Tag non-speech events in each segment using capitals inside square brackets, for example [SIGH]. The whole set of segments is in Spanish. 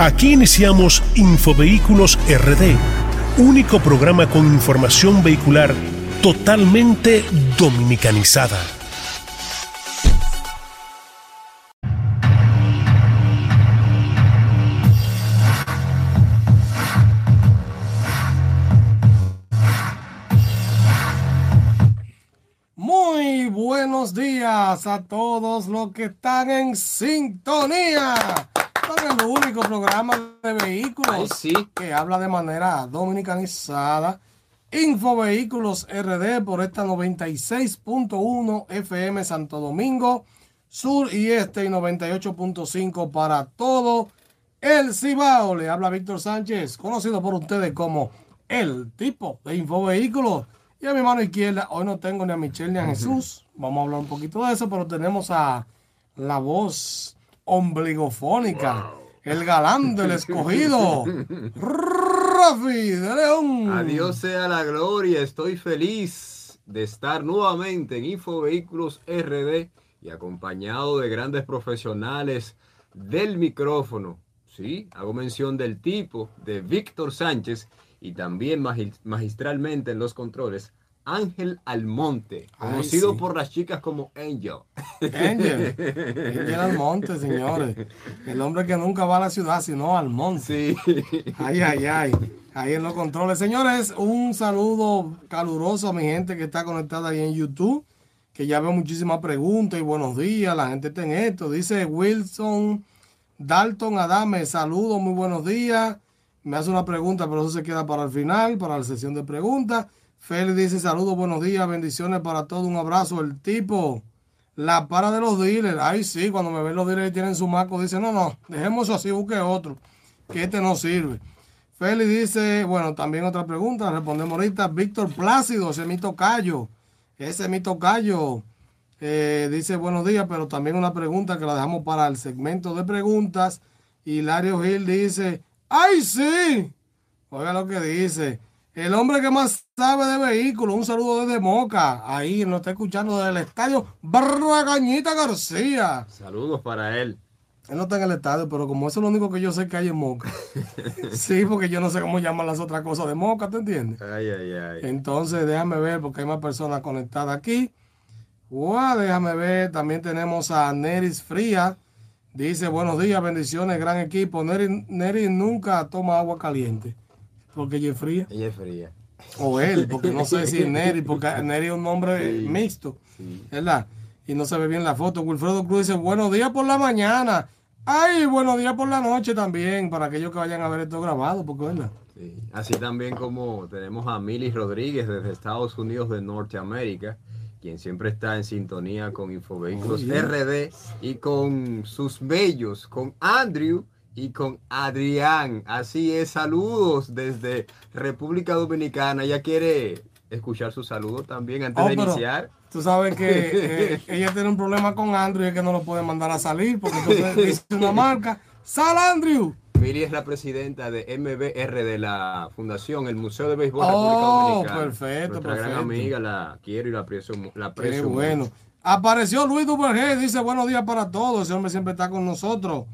Aquí iniciamos Infovehículos RD, único programa con información vehicular totalmente dominicanizada. Muy buenos días a todos los que están en sintonía el único programa de vehículos que habla de manera dominicanizada. Infovehículos RD por esta 96.1 FM Santo Domingo, Sur y Este y 98.5 para todo el Cibao. Le habla Víctor Sánchez, conocido por ustedes como el tipo de Infovehículos. Y a mi mano izquierda, hoy no tengo ni a Michelle ni a Jesús. Vamos a hablar un poquito de eso, pero tenemos a la voz ombligofónica. El galán del escogido. Rafi de León. Adiós sea la gloria. Estoy feliz de estar nuevamente en Info Vehículos RD y acompañado de grandes profesionales del micrófono. Sí, hago mención del tipo de Víctor Sánchez y también magistralmente en los controles Ángel Almonte, conocido por las chicas como Angel. Angel, [LAUGHS] Ángel Almonte, señores. El hombre que nunca va a la ciudad, sino al monte. Sí. Ay, ay, ay. Ahí en los controles. Señores, un saludo caluroso a mi gente que está conectada ahí en YouTube, que ya veo muchísimas preguntas y buenos días. La gente está en esto. Dice Wilson Dalton Adame, saludos, muy buenos días. Me hace una pregunta, pero eso se queda para el final, para la sesión de preguntas. Félix dice saludos, buenos días, bendiciones para todos, un abrazo. El tipo, la para de los dealers. Ay, sí, cuando me ven los dealers y tienen su marco, dice, no, no, dejemos eso así, busque otro, que este no sirve. Félix dice, bueno, también otra pregunta, respondemos ahorita. Víctor Plácido, ese mito callo, ese mito callo. Eh, dice buenos días, pero también una pregunta que la dejamos para el segmento de preguntas. Hilario Gil dice, ¡ay sí! Oiga lo que dice. El hombre que más sabe de vehículos, un saludo desde Moca. Ahí nos está escuchando desde el estadio Barragañita García. Saludos para él. Él no está en el estadio, pero como eso es lo único que yo sé que hay en Moca. [LAUGHS] sí, porque yo no sé cómo llaman las otras cosas de Moca, ¿te entiendes? Ay, ay, ay. Entonces, déjame ver, porque hay más personas conectadas aquí. Wow, déjame ver. También tenemos a Neris Fría. Dice, buenos días, bendiciones, gran equipo. Neris, Neris nunca toma agua caliente. Porque ella es fría. Ella es fría. O él, porque no sé [LAUGHS] si Neri, porque Neri es un nombre mixto, ¿verdad? Y no se ve bien la foto. Wilfredo Cruz dice, buenos días por la mañana. Ay, buenos días por la noche también, para aquellos que vayan a ver esto grabado, porque verdad. Sí. Así también como tenemos a Mili Rodríguez desde Estados Unidos de Norteamérica, quien siempre está en sintonía con Infovehículos RD y con sus bellos, con Andrew y con Adrián. Así es, saludos desde República Dominicana. Ella quiere escuchar sus saludos también antes de oh, iniciar. Tú sabes que [LAUGHS] eh, ella tiene un problema con Andrew y es que no lo puede mandar a salir porque [LAUGHS] entonces dice una marca. ¡Sal, Andrew! Miri es la presidenta de MBR de la Fundación, el Museo de Béisbol oh, República Dominicana. perfecto, Nuestra gran amiga, la quiero y la aprecio. La Qué bueno. Apareció Luis Duvergé, dice buenos días para todos. Ese hombre siempre está con nosotros.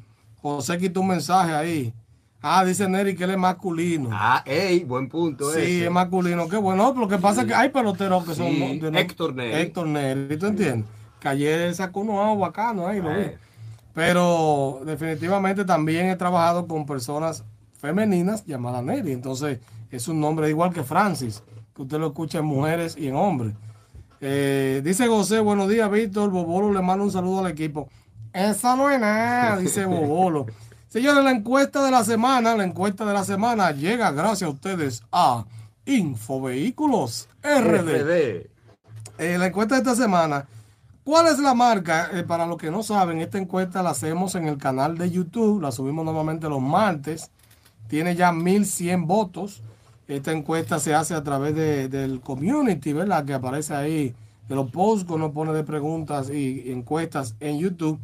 José quitó un mensaje ahí. Ah, dice Neri que él es masculino. Ah, ey, buen punto. Sí, es masculino. Qué bueno. Lo que pasa es que hay peloteros que son. Héctor Neri. Héctor Neri, ¿tú entiendes? Que ayer sacó unos agua bacano ahí, lo vi. Eh. Pero definitivamente también he trabajado con personas femeninas llamadas Neri. Entonces, es un nombre igual que Francis, que usted lo escucha en mujeres y en hombres. Eh, dice José, buenos días, Víctor. Bobolo le manda un saludo al equipo. Esa no es nada, dice Bobolo. [LAUGHS] Señores, la encuesta de la semana, la encuesta de la semana llega gracias a ustedes a Infovehículos RD. Eh, la encuesta de esta semana, ¿cuál es la marca? Eh, para los que no saben, esta encuesta la hacemos en el canal de YouTube, la subimos normalmente los martes, tiene ya 1100 votos. Esta encuesta se hace a través del community, ¿verdad? Que aparece ahí, de los posts que uno pone de preguntas y encuestas en YouTube.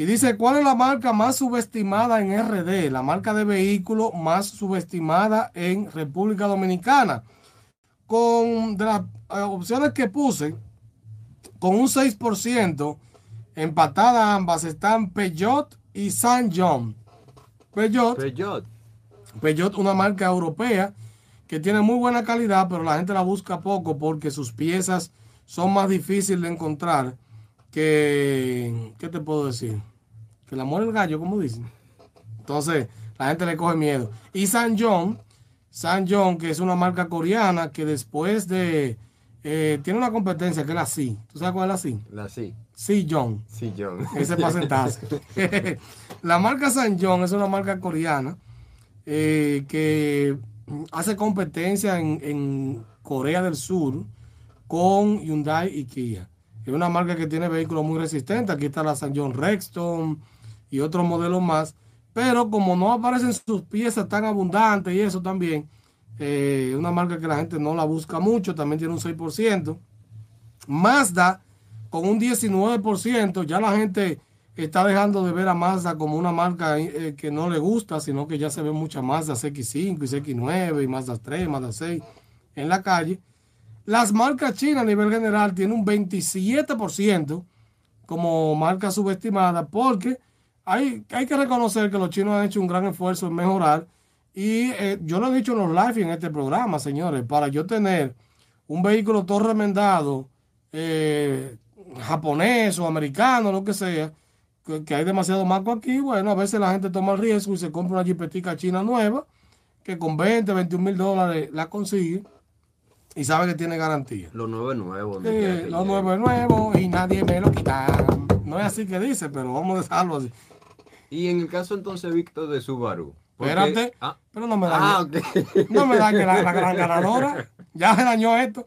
Y dice, ¿cuál es la marca más subestimada en RD? La marca de vehículo más subestimada en República Dominicana. Con de las eh, opciones que puse, con un 6%, empatadas ambas están Peugeot y San John. Peugeot. Peugeot. Peugeot, una marca europea que tiene muy buena calidad, pero la gente la busca poco porque sus piezas son más difíciles de encontrar que, ¿qué te puedo decir? Que la muere el gallo, como dicen. Entonces, la gente le coge miedo. Y San John, San John, que es una marca coreana que después de, eh, tiene una competencia que es la C. ¿Tú sabes cuál es la C? La C. Sí, John. Sí, John. Ese para sentarse. [LAUGHS] la marca San John es una marca coreana eh, que hace competencia en, Corea del Sur con Hyundai y Kia. Es una marca que tiene vehículos muy resistentes. Aquí está la San John Rexton y otros modelos más. Pero como no aparecen sus piezas tan abundantes y eso también, eh, una marca que la gente no la busca mucho, también tiene un 6%. Mazda con un 19%, ya la gente está dejando de ver a Mazda como una marca eh, que no le gusta, sino que ya se ve muchas Mazda X5 y X9 y Mazda 3, Mazda 6 en la calle. Las marcas chinas a nivel general tienen un 27% como marca subestimada porque hay, hay que reconocer que los chinos han hecho un gran esfuerzo en mejorar y eh, yo lo he dicho en los live en este programa, señores, para yo tener un vehículo todo remendado, eh, japonés o americano, lo que sea, que, hay demasiado marco aquí, bueno, a veces la gente toma el riesgo y se compra una jipetica china nueva, que con 20, 21 mil dólares la consigue y sabe que tiene garantía. Lo nuevo es nuevo. lo nuevo es nuevo y nadie me lo quita. No es así que dice, pero vamos a dejarlo así. Y en el caso entonces, Víctor, de Subaru. Espérate, ah. pero no me dañe. Ah, no me dañe la, la, gran ganadora. Ya se dañó esto.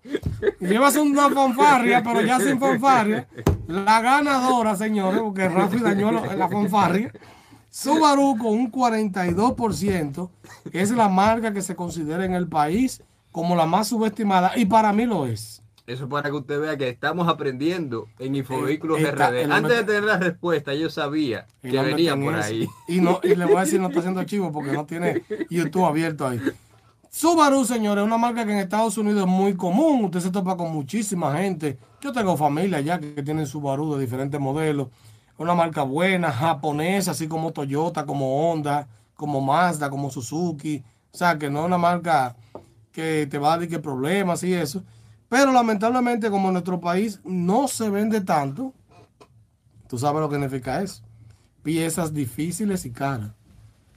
Llevas una fanfarria, pero ya sin fanfarria. La ganadora, señores, porque Rafi dañó la fanfarria. Subaru con un 42% es la marca que se considera en el país como la más subestimada y para mí lo es. Eso para que usted vea que estamos aprendiendo en Infovehículos eh, RD. Antes de tener la respuesta, yo sabía que venía por ahí. Y, no, y le voy a decir, no está haciendo chivo porque no tiene YouTube abierto ahí. Subaru, señores, es una marca que en Estados Unidos es muy común. Usted se topa con muchísima gente. Yo tengo familia ya que tienen Subaru de diferentes modelos. Una marca buena, japonesa, así como Toyota, como Honda, como Mazda, como Suzuki. O sea, que no es una marca que te va a dar que problemas y eso. Pero lamentablemente, como en nuestro país no se vende tanto, tú sabes lo que significa eso. Piezas difíciles y caras.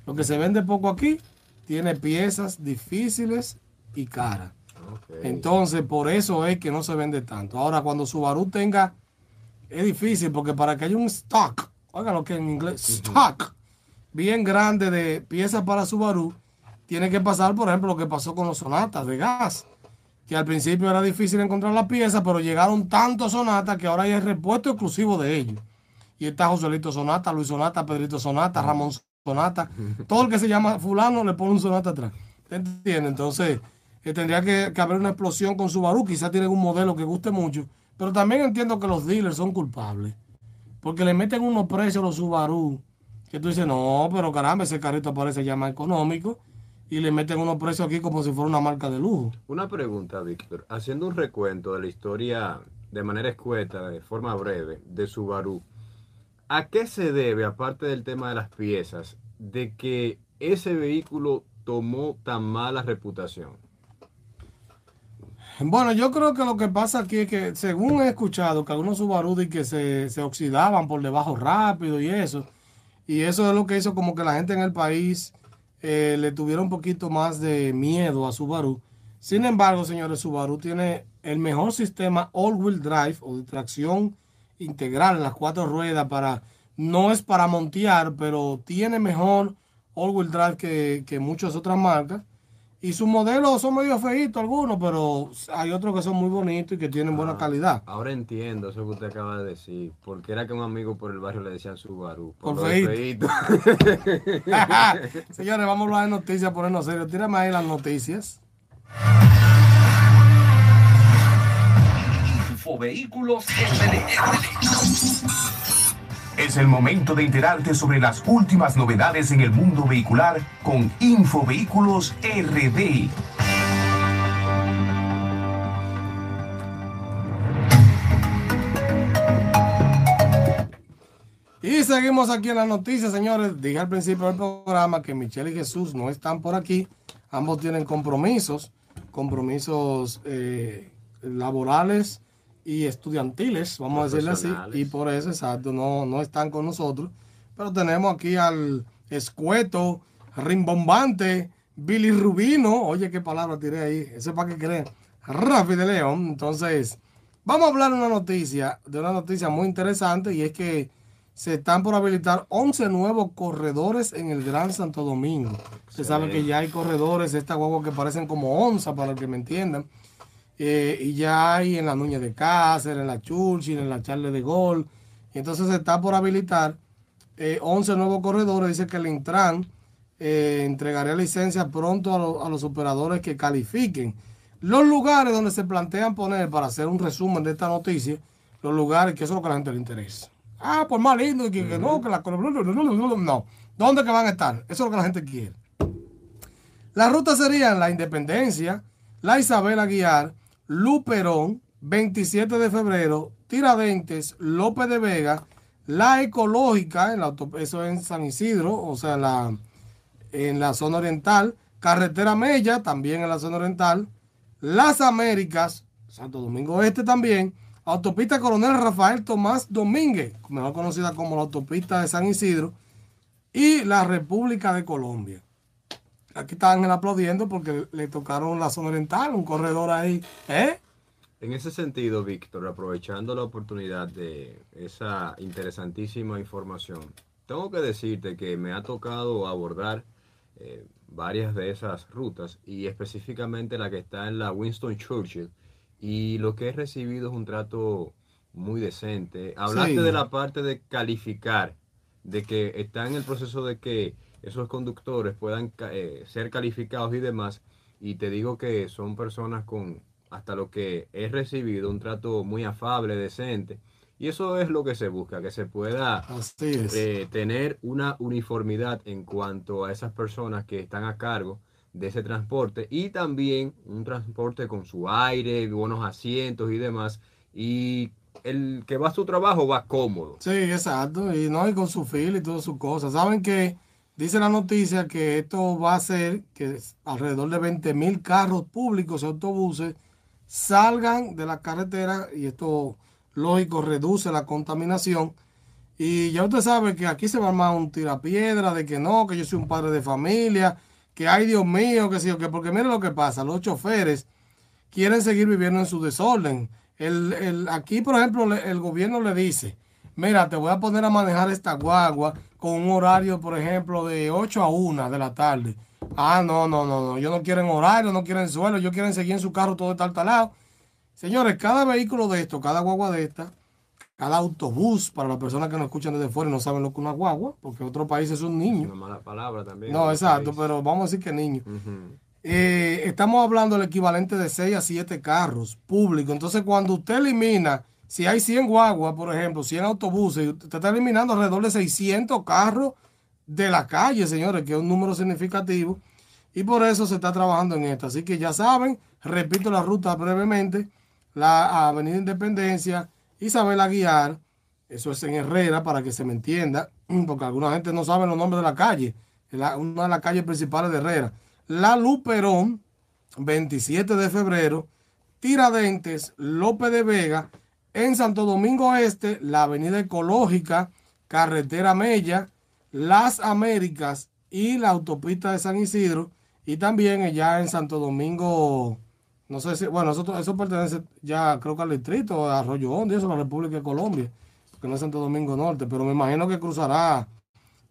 Lo que se vende poco aquí tiene piezas difíciles y caras. Entonces, por eso es que no se vende tanto. Ahora, cuando Subaru tenga, es difícil porque para que haya un stock, oigan lo que en inglés, stock, bien grande de piezas para Subaru, tiene que pasar, por ejemplo, lo que pasó con los sonatas de gas que al principio era difícil encontrar la pieza, pero llegaron tantos sonatas que ahora hay el repuesto exclusivo de ellos. Y está Joselito Sonata, Luis Sonata, Pedrito Sonata, Ramón Sonata. Todo el que se llama fulano le pone un sonata atrás. ¿Entiendes? Entonces, eh, tendría que, haber una explosión con Subaru. Quizás tienen un modelo que guste mucho. Pero también entiendo que los dealers son culpables. Porque le meten unos precios a los Subaru. Que tú dices, no, pero caramba, ese carrito parece ya más económico y le meten unos precios aquí como si fuera una marca de lujo. Una pregunta, Víctor. Haciendo un recuento de la historia de manera escueta, de forma breve, de Subaru, ¿a qué se debe, aparte del tema de las piezas, de que ese vehículo tomó tan mala reputación? Bueno, yo creo que lo que pasa aquí es que, según he escuchado, que algunos Subaru que se, se oxidaban por debajo rápido y eso, y eso es lo que hizo como que la gente en el país eh, le tuvieron un poquito más de miedo a Subaru. Sin embargo, señores, Subaru tiene el mejor sistema all-wheel drive o de tracción integral en las cuatro ruedas para, no es para montear, pero tiene mejor all-wheel drive que, que muchas otras marcas. Y sus modelos son medio feitos algunos, pero hay otros que son muy bonitos y que tienen buena ah, calidad. Ahora entiendo eso que usted acaba de decir. Porque era que un amigo por el barrio le decían Subaru. Por, por feito. [LAUGHS] Señores, vamos a hablar de noticias, ponernos serio. Tírame ahí las noticias. Infovehículos es el momento de enterarte sobre las últimas novedades en el mundo vehicular con Infovehículos RD. Y seguimos aquí en las noticias, señores. Dije al principio del programa que Michelle y Jesús no están por aquí. Ambos tienen compromisos, compromisos eh, laborales y estudiantiles, vamos a decirle así. Y por eso, exacto, no, no están con nosotros. Pero tenemos aquí al escueto, rimbombante, Billy Rubino. Oye, qué palabra tiré ahí. Eso es para que creen. Rafi de León. Entonces, vamos a hablar de una noticia, de una noticia muy interesante y es que se están por habilitar 11 nuevos corredores en el Gran Santo Domingo. Se sabe que ya hay corredores, esta huevo que parecen como onza, para que me entiendan. Eh, y ya hay en la Nuña de Cáceres, en la Churchill, en la Charle de Gol. Y entonces se está por habilitar 11 eh, nuevos corredores. Dice que el Intran eh, entregaría licencia pronto a, a, los operadores que califiquen. Los lugares donde se plantean poner, para hacer un resumen de esta noticia, los lugares que eso es lo que a la gente le interesa. Ah, pues más lindo, que, no, que la... No, ¿dónde que van a estar? Eso es lo que la gente quiere. Las rutas serían la Independencia, la Isabel Aguiar, Luperón, 27 de febrero, Tiradentes, López de Vega, la Ecológica, en la eso en San Isidro, o sea, la, en la zona oriental, Carretera Mella, también en la zona oriental, Las Américas, Santo Domingo Este también, Autopista Coronel Rafael Tomás Domínguez, mejor conocida como la Autopista de San Isidro, y la República de Colombia. Aquí están aplaudiendo porque le tocaron la zona oriental, un corredor ahí. ¿eh? En ese sentido, Víctor, aprovechando la oportunidad de esa interesantísima información, tengo que decirte que me ha tocado abordar eh, varias de esas rutas y específicamente la que está en la Winston Churchill y lo que he recibido es un trato muy decente. Hablaste de la parte de calificar, de que está en el proceso de que esos conductores puedan eh, ser calificados y demás. Y te digo que son personas con, hasta lo que he recibido, un trato muy afable, decente. Y eso es lo que se busca, que se pueda eh, tener una uniformidad en cuanto a esas personas que están a cargo de ese transporte y también un transporte con su aire, buenos asientos y demás. Y el que va a su trabajo va cómodo. Sí, exacto. Y no, hay con su fila y todas sus cosas. Saben que dice la noticia que esto va a hacer que alrededor de 20 mil carros públicos y autobuses salgan de la carretera y esto, lógico, reduce la contaminación. Y ya usted sabe que aquí se va a armar un tirapiedra de que no, que yo soy un padre de familia que ay Dios mío, que sí, que porque mire lo que pasa, los choferes quieren seguir viviendo en su desorden. El, aquí, por ejemplo, el gobierno le dice, mira, te voy a poner a manejar esta guagua con un horario, por ejemplo, de 8 a 1 de la tarde. Ah, no, no, no, no, ellos no quieren horario, no quieren suelo, ellos quieren seguir en su carro todo tal talado. Señores, cada vehículo de esto, cada guagua de esta, cada autobús, para las personas que nos escuchan desde fuera y no saben lo que es una guagua, porque otro país es un niño. Una mala palabra también. No, exacto, pero vamos a decir que niño. Eh, estamos hablando del equivalente de 6 a 7 carros públicos. Entonces, cuando usted elimina, si hay 100 guaguas, por ejemplo, 100 autobuses, usted está eliminando alrededor de 600 carros de la calle, señores, que es un número significativo. Y por eso se está trabajando en esto. Así que ya saben, repito la ruta brevemente, la Avenida Independencia, Isabel Aguiar, eso es en Herrera para que se me entienda, [CLEARS THROAT] porque alguna gente no sabe los nombres de la calle, una de las calles principales de Herrera. La Luperón, 27 de febrero, Tiradentes, López de Vega, en Santo Domingo Este, la Avenida Ecológica, Carretera Mella, Las Américas y la autopista de San Isidro, y también allá en Santo Domingo no sé si, bueno, eso, eso pertenece ya creo que al distrito, a Arroyo Hondo eso, la República de Colombia, que no es Santo Domingo Norte, pero me imagino que cruzará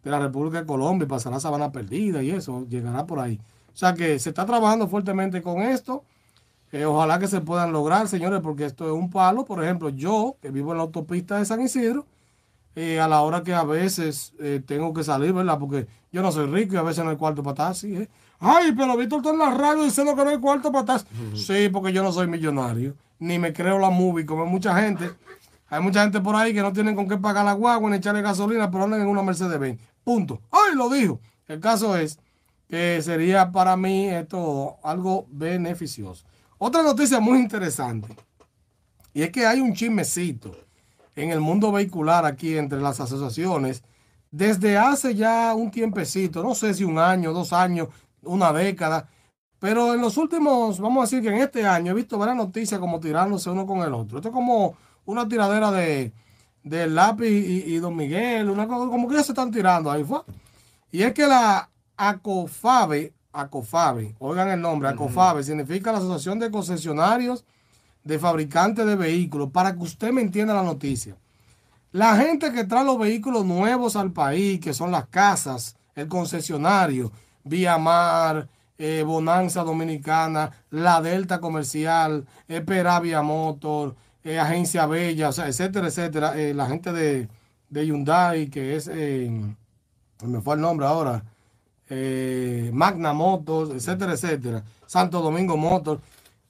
de la República de Colombia y pasará Sabana Perdida y eso, llegará por ahí. O sea que se está trabajando fuertemente con esto. Eh, ojalá que se puedan lograr, señores, porque esto es un palo. Por ejemplo, yo, que vivo en la autopista de San Isidro, eh, a la hora que a veces eh, tengo que salir, ¿verdad? Porque yo no soy rico y a veces no hay cuarto para taxi, ¿eh? Ay, pero Víctor está en la radio diciendo que no hay cuarto para atrás. Sí, porque yo no soy millonario, ni me creo la movie, como hay mucha gente. Hay mucha gente por ahí que no tienen con qué pagar la guagua ni echarle gasolina, pero andan en una Mercedes Benz. Punto. Ay, lo dijo. El caso es que sería para mí esto algo beneficioso. Otra noticia muy interesante. Y es que hay un chismecito en el mundo vehicular aquí entre las asociaciones desde hace ya un tiempecito, no sé si un año, dos años, una década, pero en los últimos, vamos a decir que en este año he visto varias noticias como tirándose uno con el otro. Esto es como una tiradera de, de lápiz y, Don Miguel, una cosa como que ya se están tirando ahí fue. Y es que la ACOFABE, ACOFABE, oigan el nombre, ACOFABE significa la Asociación de Concesionarios de Fabricantes de Vehículos, para que usted me entienda la noticia. La gente que trae los vehículos nuevos al país, que son las casas, el concesionario, Vía Mar, eh, Bonanza Dominicana, la Delta Comercial, Peravia Motor, eh, Agencia Bella, o sea, etcétera, etcétera. Eh, la gente de, de, Hyundai, que es, me fue el nombre ahora, Magna Motors, etcétera, etcétera. Santo Domingo Motors.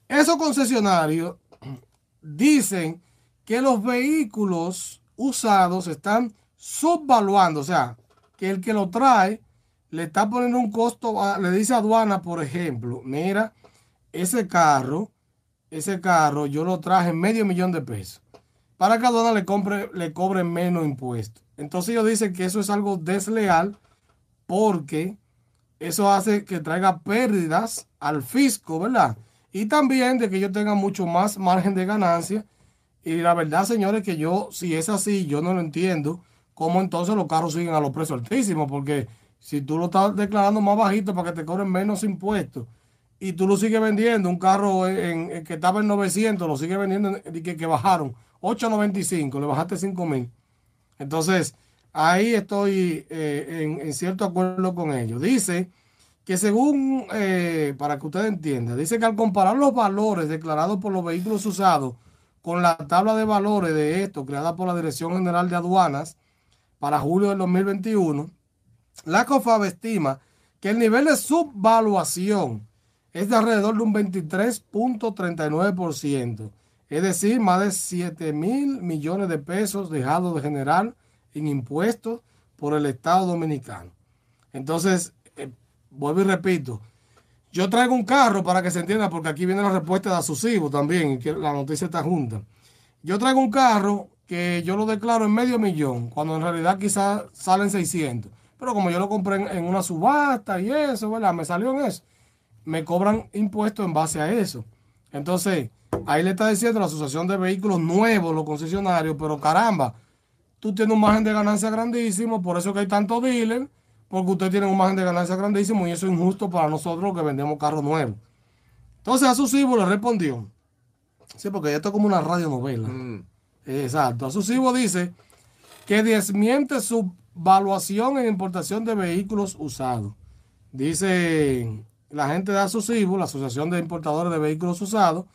Esos concesionarios [CLEARS THROAT] dicen que los vehículos usados están subvaluando, o sea, que el que lo trae le está poniendo un costo, le dice a aduana, por ejemplo, mira, ese carro, ese carro yo lo traje medio millón de pesos. Para que aduana le, compre, le cobre menos impuestos. Entonces ellos dicen que eso es algo desleal porque eso hace que traiga pérdidas al fisco, ¿verdad? Y también de que ellos tengan mucho más margen de ganancia. Y la verdad, señores, que yo, si es así, yo no lo entiendo, cómo entonces los carros siguen a los precios altísimos, porque si tú lo estás declarando más bajito para que te cobren menos impuestos y tú lo sigues vendiendo, un carro en, que estaba en 900, lo sigues vendiendo y que, que bajaron 8.95, le bajaste 5.000. Entonces, ahí estoy eh, en, cierto acuerdo con ellos. Dice que según, eh, para que usted entienda, dice que al comparar los valores declarados por los vehículos usados con la tabla de valores de esto creada por la Dirección General de Aduanas para julio del 2021, la COFAB estima que el nivel de subvaluación es de alrededor de un 23.39%, es decir, más de 7 mil millones de pesos dejados de generar en impuestos por el Estado dominicano. Entonces, eh, vuelvo y repito, yo traigo un carro para que se entienda, porque aquí viene la respuesta de Asusivo también, que la noticia está junta. Yo traigo un carro que yo lo declaro en medio millón, cuando en realidad quizás salen 600. Pero como yo lo compré en, una subasta y eso, ¿verdad? Me salió en eso. Me cobran impuestos en base a eso. Entonces, ahí le está diciendo la Asociación de Vehículos Nuevos, los concesionarios, pero caramba, tú tienes un margen de ganancia grandísimo, por eso que hay tantos dealers, porque usted tiene un margen de ganancia grandísimo y eso es injusto para nosotros que vendemos carros nuevos. Entonces a le respondió, sí, porque esto es como una radionovela. Mm. Exacto, a dice que desmiente su valuación en importación de vehículos usados. Dice la gente de ASUSIBO, la Asociación de Importadores de Vehículos Usados,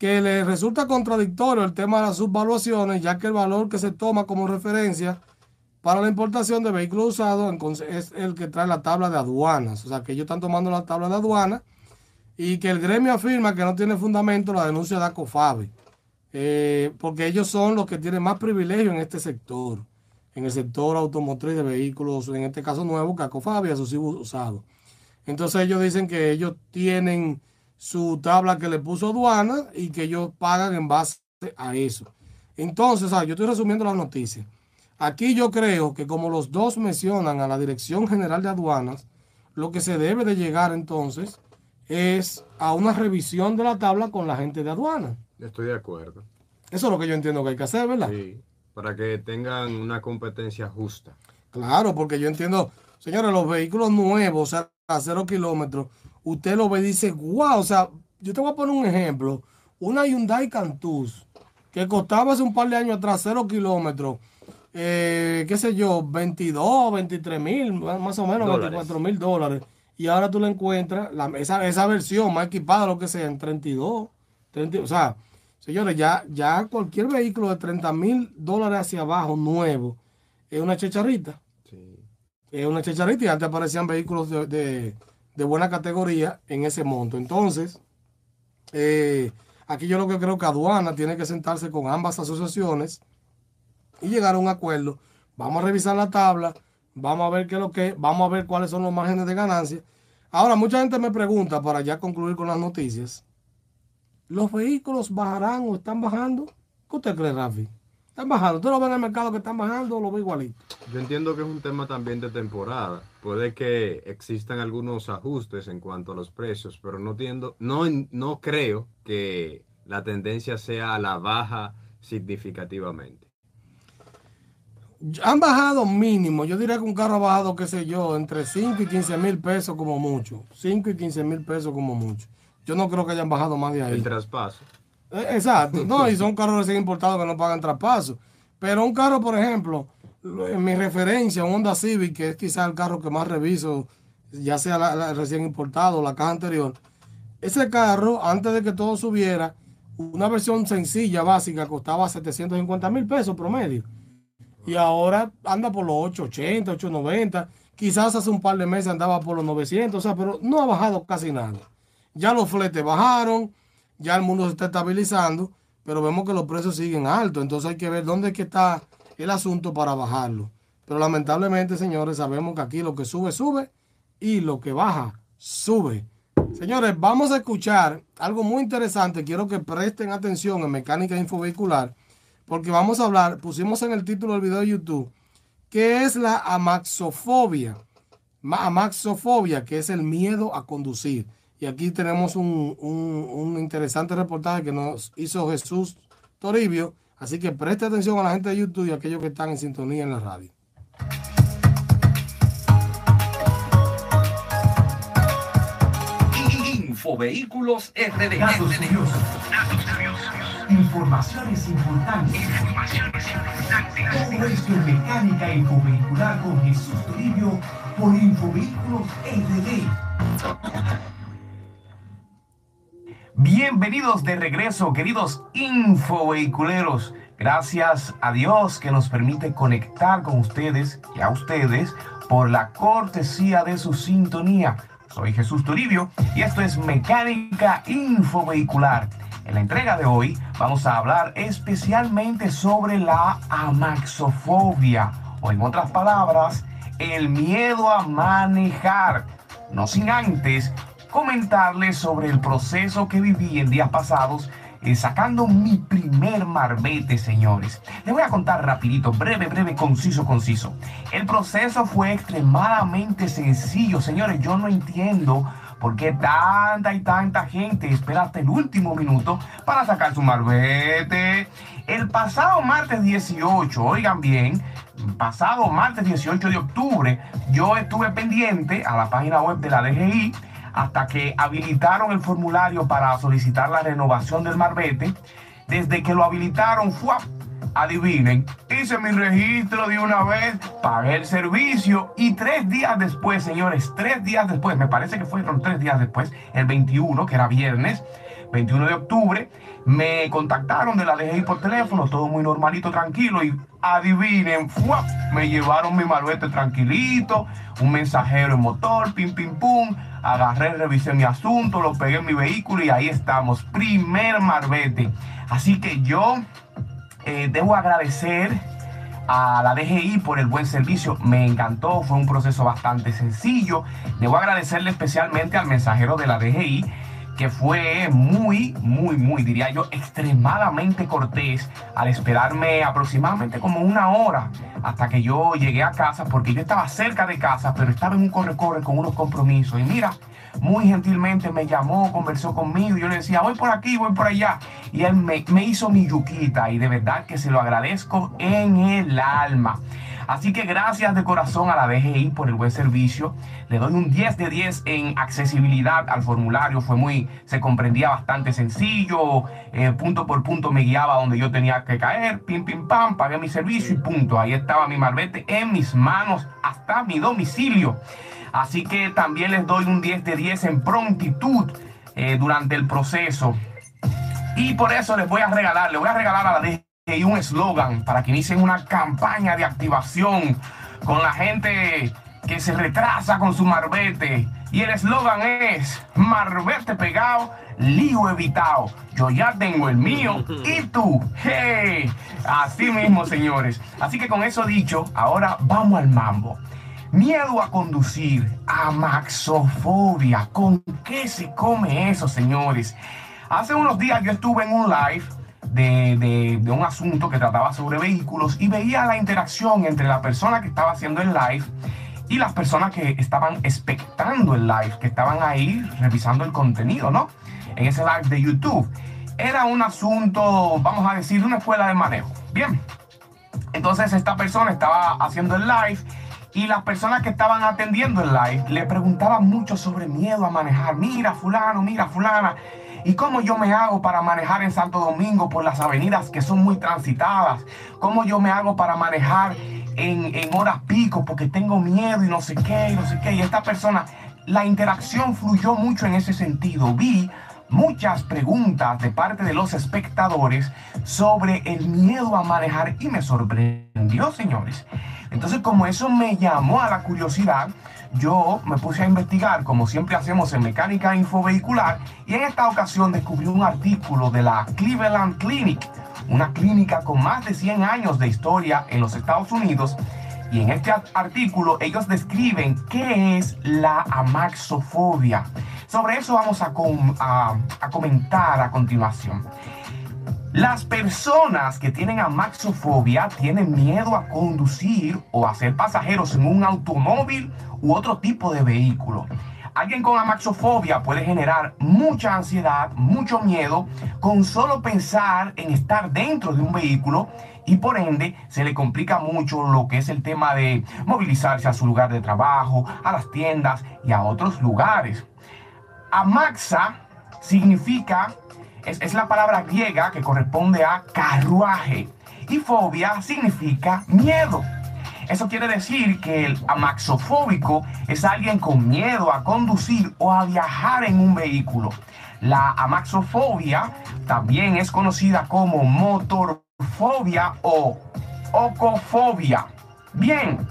que le resulta contradictorio el tema de las subvaluaciones, ya que el valor que se toma como referencia para la importación de vehículos usados es el que trae la tabla de aduanas. O sea, que ellos están tomando la tabla de aduanas y que el gremio afirma que no tiene fundamento la denuncia de ACOFABE, eh, porque ellos son los que tienen más privilegio en este sector en el sector automotriz de vehículos, en este caso nuevo, Cacofabia, sus usados. Entonces ellos dicen que ellos tienen su tabla que le puso aduana y que ellos pagan en base a eso. Entonces, yo estoy resumiendo la noticia. Aquí yo creo que como los dos mencionan a la Dirección General de Aduanas, lo que se debe de llegar entonces es a una revisión de la tabla con la gente de aduana. Estoy de acuerdo. Eso es lo que yo entiendo que hay que hacer, ¿verdad? Sí para que tengan una competencia justa. Claro, porque yo entiendo, señores, los vehículos nuevos, a cero kilómetros, usted lo ve y dice, wow, o sea, yo te voy a poner un ejemplo, una Hyundai Cantus, que costaba hace un par de años atrás cero kilómetros, eh, qué sé yo, 22, 23 mil, más o menos 24 mil dólares. Y ahora tú la encuentras, esa, esa versión más equipada, lo que sea, en 32, 30, o sea, Señores, ya, ya cualquier vehículo de 30 mil dólares hacia abajo, nuevo, es una checharrita. Es una checharrita y antes aparecían vehículos de, buena categoría en ese monto. Entonces, eh, aquí yo lo que creo que aduana tiene que sentarse con ambas asociaciones y llegar a un acuerdo. Vamos a revisar la tabla, vamos a ver qué es lo que, vamos a ver cuáles son los márgenes de ganancia. Ahora, mucha gente me pregunta, para ya concluir con las noticias, ¿Los vehículos bajarán o están bajando? ¿Qué usted cree, Rafi? Están bajando. Usted lo ve en el mercado que están bajando, lo ve igualito. Yo entiendo que es un tema también de temporada. Puede que existan algunos ajustes en cuanto a los precios, pero no, entiendo, no, no creo que la tendencia sea a la baja significativamente. Han bajado mínimo. Yo diría que un carro ha bajado, qué sé yo, entre 5 y 15 mil pesos como mucho. 5 y 15 mil pesos como mucho. Yo no creo que hayan bajado más de ahí. El traspaso. Eh, exacto. No, y son carros recién importados que no pagan traspaso. Pero un carro, por ejemplo, en mi referencia, un Honda Civic, que es quizás el carro que más reviso, ya sea la, recién importado o la caja anterior, ese carro, antes de que todo subiera, una versión sencilla, básica, costaba 750 mil pesos promedio y ahora anda por los 880, 890. Quizás hace un par de meses andaba por los 900, o sea, pero no ha bajado casi nada. Ya los fletes bajaron, ya el mundo se está estabilizando, pero vemos que los precios siguen altos, entonces hay que ver dónde es que está el asunto para bajarlo. Pero lamentablemente, señores, sabemos que aquí lo que sube, sube y lo que baja, sube. Señores, vamos a escuchar algo muy interesante. Quiero que presten atención en mecánica infovehicular porque vamos a hablar, pusimos en el título del video de YouTube, ¿qué es la amaxofobia? Amaxofobia, que es el miedo a conducir. Y aquí tenemos un, un interesante reportaje que nos hizo Jesús Toribio. Así que preste atención a la gente de YouTube y a aquellos que están en sintonía en la radio. Infovehículos RD. Datos curiosos. Informaciones importantes. Informaciones importantes. Todo esto en mecánica infovehicular con Jesús Toribio por Infovehículos RD. Bienvenidos de regreso, queridos infovehiculeros. Gracias a Dios que nos permite conectar con ustedes y a ustedes por la cortesía de su sintonía. Soy Jesús Toribio y esto es Mecánica Infovehicular. En la entrega de hoy vamos a hablar especialmente sobre la amaxofobia o en otras palabras, el miedo a manejar. No sin antes comentarles sobre el proceso que viví en días pasados eh, sacando mi primer marbete, señores. Les voy a contar rapidito, breve, breve, conciso, conciso. El proceso fue extremadamente sencillo, señores. Yo no entiendo por qué tanta y tanta gente espera hasta el último minuto para sacar su marbete. El pasado martes 18, oigan bien, pasado martes 18 de octubre, yo estuve pendiente a la página web de la DGI hasta que habilitaron el formulario para solicitar la renovación del marbete. Desde que lo habilitaron, fue adivinen, hice mi registro de una vez, pagué el servicio y tres días después, señores, tres días después, me parece que fueron tres días después, el 21, que era viernes, 21 de octubre, me contactaron de la DGI por teléfono, todo muy normalito, tranquilo, y adivinen, me llevaron mi marbete tranquilito, un mensajero en motor, pim, pim, pum, agarré, revisé mi asunto, lo pegué en mi vehículo y ahí estamos, primer marbete. Así que yo eh, debo agradecer a la DGI por el buen servicio. Me encantó, fue un proceso bastante sencillo. Debo agradecerle especialmente al mensajero de la DGI que fue muy, muy, muy, diría yo, extremadamente cortés al esperarme aproximadamente como una hora hasta que yo llegué a casa, porque yo estaba cerca de casa, pero estaba en un corre-corre con unos compromisos. Y mira, muy gentilmente me llamó, conversó conmigo, y yo le decía, voy por aquí, voy por allá. Y él me, me hizo mi yuquita y de verdad que se lo agradezco en el alma. Así que gracias de corazón a la DGI por el buen servicio. Le doy un 10 de 10 en accesibilidad al formulario. Fue muy, se comprendía bastante sencillo. Eh, punto por punto me guiaba donde yo tenía que caer. Pim, pim, pam, pagué mi servicio y punto. Ahí estaba mi marbete en mis manos hasta mi domicilio. Así que también les doy un 10 de 10 en prontitud eh, durante el proceso. Y por eso les voy a regalar, les voy a regalar a la DGI y un eslogan para que inicien una campaña de activación con la gente que se retrasa con su marbete. Y el eslogan es marbete pegado, lío evitado. Yo ya tengo el mío y [LAUGHS] tú. ¡Hey! Así mismo, señores. Así que con eso dicho, ahora vamos al mambo. Miedo a conducir, amaxofobia. ¿Con qué se come eso, señores? Hace unos días yo estuve en un live de, de, un asunto que trataba sobre vehículos y veía la interacción entre la persona que estaba haciendo el live y las personas que estaban expectando el live, que estaban ahí revisando el contenido, ¿no? En ese live de YouTube. Era un asunto, vamos a decir, de una escuela de manejo. Bien. Entonces esta persona estaba haciendo el live y las personas que estaban atendiendo el live le preguntaban mucho sobre miedo a manejar. Mira, fulano, mira, fulana. ¿Y cómo yo me hago para manejar en Santo Domingo por las avenidas que son muy transitadas? ¿Cómo yo me hago para manejar en, en horas pico porque tengo miedo y no sé qué, y no sé qué? Y esta persona, la interacción fluyó mucho en ese sentido. Vi muchas preguntas de parte de los espectadores sobre el miedo a manejar y me sorprendió, señores. Entonces, como eso me llamó a la curiosidad, yo me puse a investigar, como siempre hacemos en mecánica infovehicular, y en esta ocasión descubrí un artículo de la Cleveland Clinic, una clínica con más de 100 años de historia en los Estados Unidos. Y en este artículo ellos describen qué es la amaxofobia. Sobre eso vamos a, a comentar a continuación. Las personas que tienen amaxofobia tienen miedo a conducir o a ser pasajeros en un automóvil u otro tipo de vehículo. Alguien con amaxofobia puede generar mucha ansiedad, mucho miedo con solo pensar en estar dentro de un vehículo y por ende se le complica mucho lo que es el tema de movilizarse a su lugar de trabajo, a las tiendas y a otros lugares. Amaxa significa es, la palabra griega que corresponde a carruaje y fobia significa miedo. Eso quiere decir que el amaxofóbico es alguien con miedo a conducir o a viajar en un vehículo. La amaxofobia también es conocida como motorfobia o ocofobia. Bien,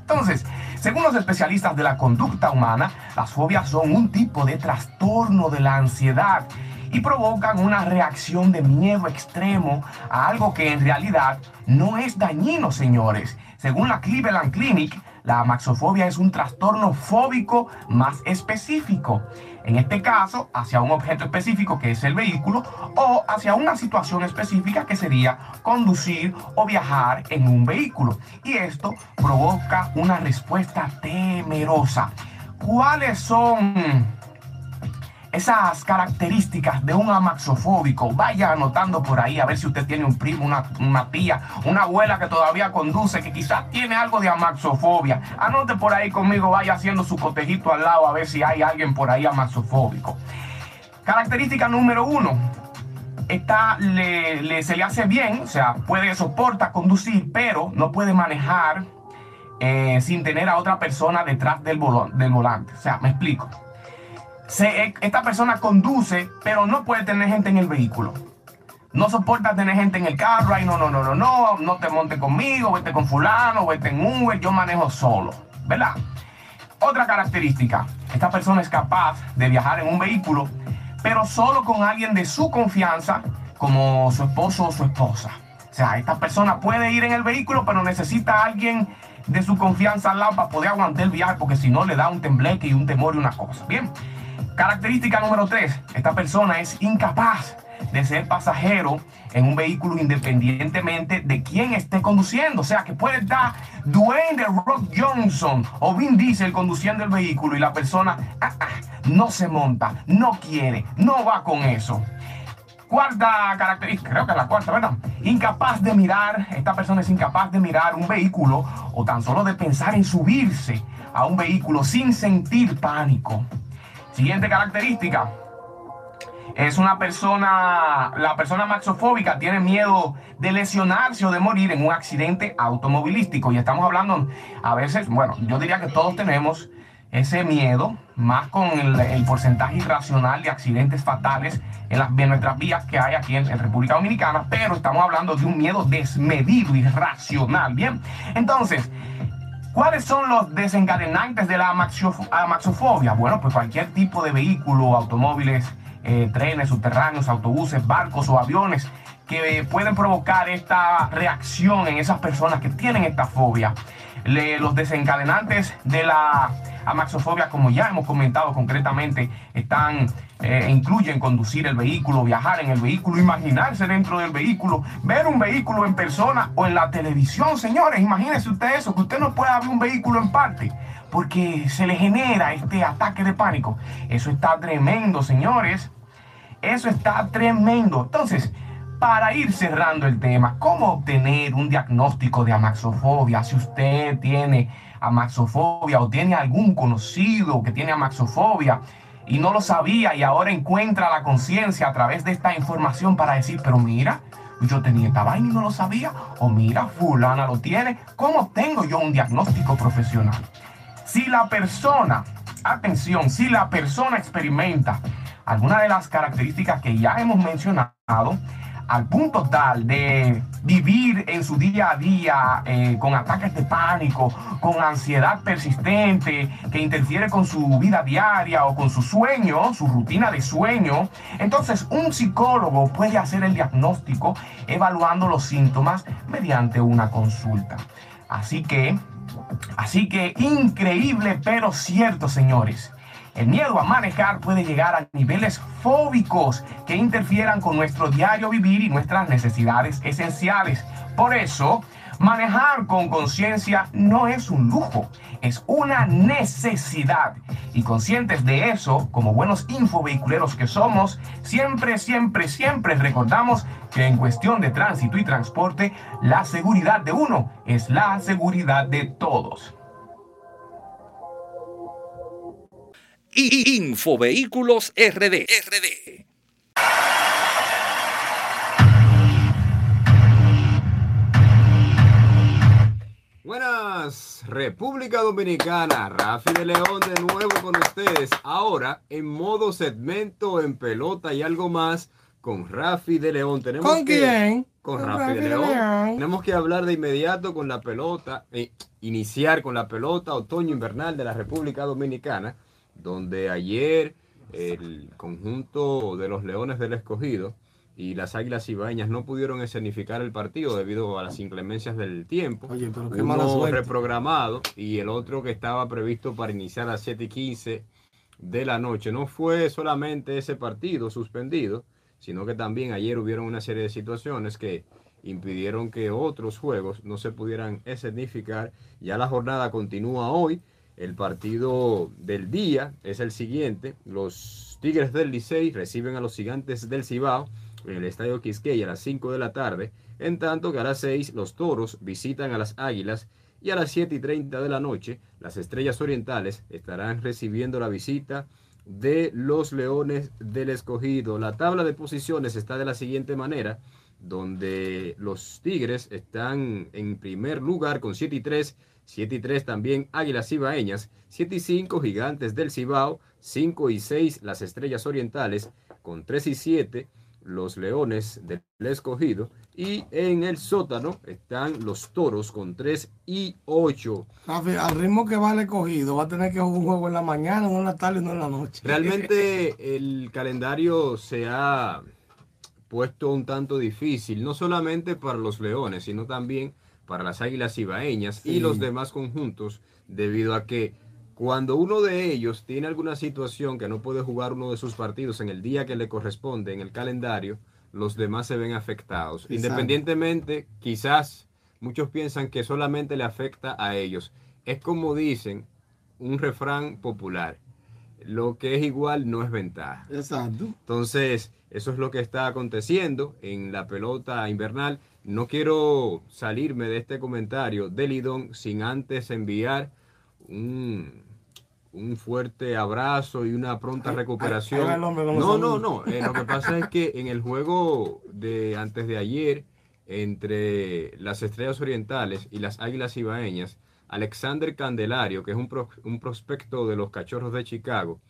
entonces, según los especialistas de la conducta humana, las fobias son un tipo de trastorno de la ansiedad y provocan una reacción de miedo extremo a algo que en realidad no es dañino, señores. Según la Cleveland Clinic, la maxofobia es un trastorno fóbico más específico. En este caso, hacia un objeto específico que es el vehículo o hacia una situación específica que sería conducir o viajar en un vehículo. Y esto provoca una respuesta temerosa. ¿Cuáles son esas características de un amaxofóbico, vaya anotando por ahí a ver si usted tiene un primo, una, tía, una abuela que todavía conduce, que quizás tiene algo de amaxofobia. Anote por ahí conmigo, vaya haciendo su cotejito al lado a ver si hay alguien por ahí amaxofóbico. Característica número uno, está, le, se le hace bien, o sea, puede, soporta conducir, pero no puede manejar eh, sin tener a otra persona detrás del, del volante. O sea, me explico eh, esta persona conduce, pero no puede tener gente en el vehículo. No soporta tener gente en el carro. Ay, no, no, no, no, no, no te monte conmigo, vete con fulano, vete en Uber, yo manejo solo, ¿verdad? Otra característica, esta persona es capaz de viajar en un vehículo, pero solo con alguien de su confianza, como su esposo o su esposa. O sea, esta persona puede ir en el vehículo, pero necesita a alguien de su confianza al lado para poder aguantar el viaje, porque si no le da un tembleque y un temor y una cosa. Bien, Característica número 3. Esta persona es incapaz de ser pasajero en un vehículo independientemente de quién esté conduciendo. O sea, que puede estar Dwayne The Rock Johnson o Vin Diesel conduciendo el vehículo y la persona ah, ah, no se monta, no quiere, no va con eso. Cuarta característica, creo que es la cuarta, ¿verdad? Incapaz de mirar, esta persona es incapaz de mirar un vehículo o tan solo de pensar en subirse a un vehículo sin sentir pánico. Siguiente característica. Es una persona, la persona maxofóbica tiene miedo de lesionarse o de morir en un accidente automovilístico. Y estamos hablando a veces, bueno, yo diría que todos tenemos ese miedo, más con el, porcentaje irracional de accidentes fatales en, las, nuestras vías que hay aquí en, en, República Dominicana, pero estamos hablando de un miedo desmedido, irracional. Bien, entonces, ¿Cuáles son los desencadenantes de la amaxofobia? Bueno, pues cualquier tipo de vehículo, automóviles, eh, trenes, subterráneos, autobuses, barcos o aviones que pueden provocar esta reacción en esas personas que tienen esta fobia. los desencadenantes de la Amaxofobia, como ya hemos comentado concretamente, están, eh, incluyen conducir el vehículo, viajar en el vehículo, imaginarse dentro del vehículo, ver un vehículo en persona o en la televisión, señores. Imagínense usted eso, que usted no pueda ver un vehículo en parte porque se le genera este ataque de pánico. Eso está tremendo, señores. Eso está tremendo. Entonces, para ir cerrando el tema, ¿cómo obtener un diagnóstico de amaxofobia? Si usted tiene amaxofobia o tiene algún conocido que tiene amaxofobia y no lo sabía y ahora encuentra la conciencia a través de esta información para decir, pero mira, yo tenía esta vaina y no lo sabía, o mira, fulana lo tiene, ¿cómo tengo yo un diagnóstico profesional? Si la persona, atención, si la persona experimenta alguna de las características que ya hemos mencionado, al punto tal de vivir en su día a día eh, con ataques de pánico, con ansiedad persistente que interfiere con su vida diaria o con su sueño, su rutina de sueño, entonces un psicólogo puede hacer el diagnóstico evaluando los síntomas mediante una consulta. Así que, así que increíble pero cierto, señores. El miedo a manejar puede llegar a niveles fóbicos que interfieran con nuestro diario vivir y nuestras necesidades esenciales. Por eso, manejar con conciencia no es un lujo, es una necesidad. Y conscientes de eso, como buenos infovehiculeros que somos, siempre, siempre, siempre recordamos que en cuestión de tránsito y transporte, la seguridad de uno es la seguridad de todos. Infovehículos RD. RD. Buenas, República Dominicana, Rafi de León de nuevo con ustedes, ahora en modo segmento en pelota y algo más con Rafi de León. Tenemos ¿Con quién? Con, Rafi, de, León. Tenemos que hablar de inmediato con la pelota, eh, iniciar con la pelota otoño-invernal de la República Dominicana donde ayer el conjunto de los Leones del Escogido y las Águilas Ibañas no pudieron escenificar el partido debido a las inclemencias del tiempo. Oye, pero qué Uno reprogramado y el otro que estaba previsto para iniciar a las 7 y 15 de la noche. No fue solamente ese partido suspendido, sino que también ayer hubieron una serie de situaciones que impidieron que otros juegos no se pudieran escenificar. Ya la jornada continúa hoy el partido del día es el siguiente. Los Tigres del Licey reciben a los Gigantes del Cibao en el Estadio Quisqueya a las 5 de la tarde. En tanto que a las 6 los Toros visitan a las Águilas y a las 7 y 30 de la noche las Estrellas Orientales estarán recibiendo la visita de los Leones del Escogido. La tabla de posiciones está de la siguiente manera, donde los Tigres están en primer lugar con 7 y 3 7 y 3 también Águilas Cibaeñas, 7 y 5 Gigantes del Cibao, 5 y 6 las Estrellas Orientales, con 3 y 7 los Leones del Escogido y en el sótano están los Toros con 3 y 8. al ritmo que va el escogido, va a tener que jugar un juego en la mañana, no en la tarde, no en la noche. Realmente [LAUGHS] el calendario se ha puesto un tanto difícil, no solamente para los Leones, sino también para las Águilas Ibaeñas y los demás conjuntos, debido a que cuando uno de ellos tiene alguna situación que no puede jugar uno de sus partidos en el día que le corresponde en el calendario, los demás se ven afectados. Independientemente, quizás muchos piensan que solamente le afecta a ellos. Es como dicen un refrán popular. Lo que es igual no es ventaja. Exacto. Entonces, eso es lo que está aconteciendo en la pelota invernal. No quiero salirme de este comentario de Lidón sin antes enviar un, fuerte abrazo y una pronta recuperación. no, no, no. Eh, lo que pasa es que en el juego de antes de ayer entre las Estrellas Orientales y las Águilas Ibaeñas, Alexander Candelario, que es un, un prospecto de los Cachorros de Chicago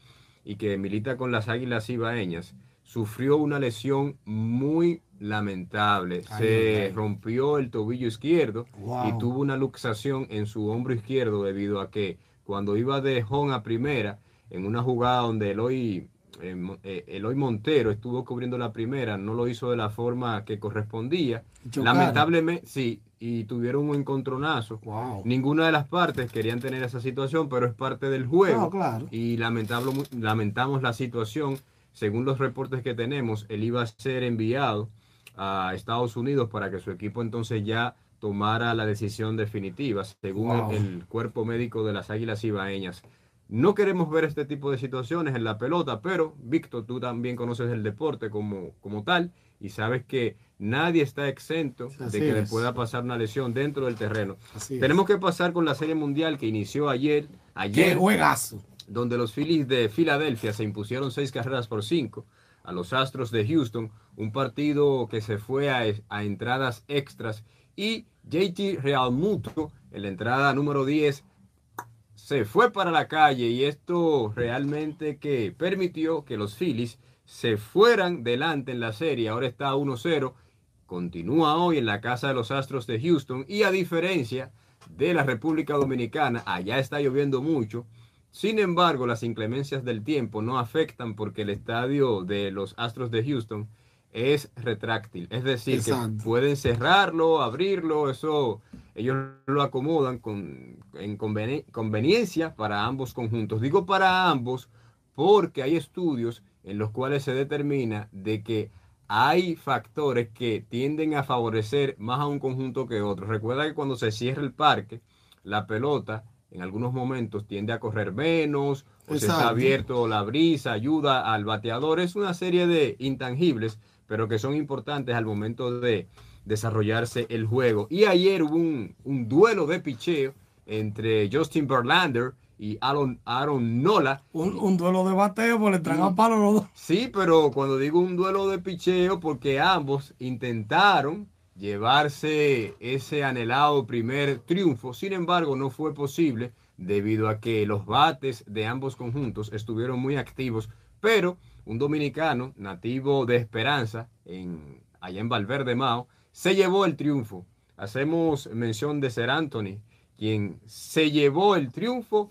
y que milita con las Águilas Ibaeñas, sufrió una lesión muy lamentable. Se rompió el tobillo izquierdo y tuvo una luxación en su hombro izquierdo debido a que cuando iba de home a primera, en una jugada donde Eloy eh, Eloy Montero estuvo cubriendo la primera, no lo hizo de la forma que correspondía. Lamentablemente, sí, y tuvieron un encontronazo. Ninguna de las partes querían tener esa situación, pero es parte del juego. Y lamentamos la situación. Según los reportes que tenemos, él iba a ser enviado a Estados Unidos para que su equipo entonces ya tomara la decisión definitiva, según el, cuerpo médico de las Águilas Ibaeñas. No queremos ver este tipo de situaciones en la pelota, pero Víctor, tú también conoces el deporte como, como tal y sabes que nadie está exento de que le pueda pasar una lesión dentro del terreno. Tenemos que pasar con la Serie Mundial que inició ayer. Ayer, juegazo! Donde los Phillies de Filadelfia se impusieron seis carreras por cinco a los Astros de Houston. Un partido que se fue a, entradas extras. Y JT Realmuto, en la entrada número 10, se fue para la calle y esto realmente que permitió que los Phillies se fueran delante en la serie. Ahora está 1-0. Continúa hoy en la casa de los Astros de Houston y a diferencia de la República Dominicana, allá está lloviendo mucho. Sin embargo, las inclemencias del tiempo no afectan porque el estadio de los Astros de Houston es retráctil. Es decir, que pueden cerrarlo, abrirlo, eso ellos lo acomodan con, en conveniencia para ambos conjuntos. Digo para ambos porque hay estudios en los cuales se determina de que hay factores que tienden a favorecer más a un conjunto que otro. Recuerda que cuando se cierra el parque, la pelota en algunos momentos tiende a correr menos, o se está abierto la brisa, ayuda al bateador. Es una serie de intangibles, pero que son importantes al momento de desarrollarse el juego. Y ayer hubo un, duelo de picheo entre Justin Verlander y Aaron, Aaron Nola. Un, duelo de bateo, porque le traen a palo los dos. Sí, pero cuando digo un duelo de picheo, porque ambos intentaron llevarse ese anhelado primer triunfo. Sin embargo, no fue posible debido a que los bates de ambos conjuntos estuvieron muy activos, pero un dominicano nativo de Esperanza, en, allá en Valverde Mao, se llevó el triunfo. Hacemos mención de Ser Anthony, quien se llevó el triunfo